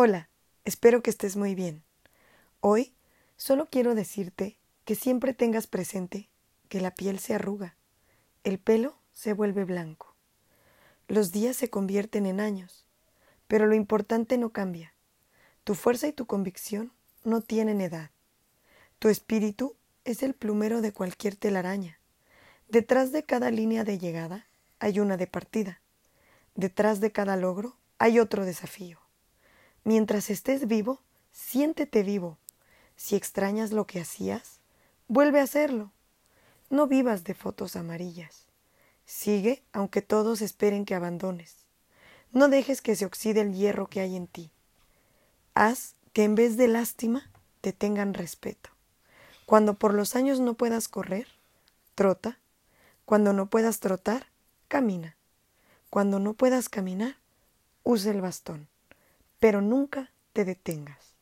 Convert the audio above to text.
Hola, espero que estés muy bien. Hoy solo quiero decirte que siempre tengas presente que la piel se arruga, el pelo se vuelve blanco, los días se convierten en años, pero lo importante no cambia. Tu fuerza y tu convicción no tienen edad. Tu espíritu es el plumero de cualquier telaraña. Detrás de cada línea de llegada hay una de partida. Detrás de cada logro hay otro desafío. Mientras estés vivo, siéntete vivo. Si extrañas lo que hacías, vuelve a hacerlo. No vivas de fotos amarillas. Sigue aunque todos esperen que abandones. No dejes que se oxide el hierro que hay en ti. Haz que en vez de lástima te tengan respeto. Cuando por los años no puedas correr, trota. Cuando no puedas trotar, camina. Cuando no puedas caminar, usa el bastón pero nunca te detengas.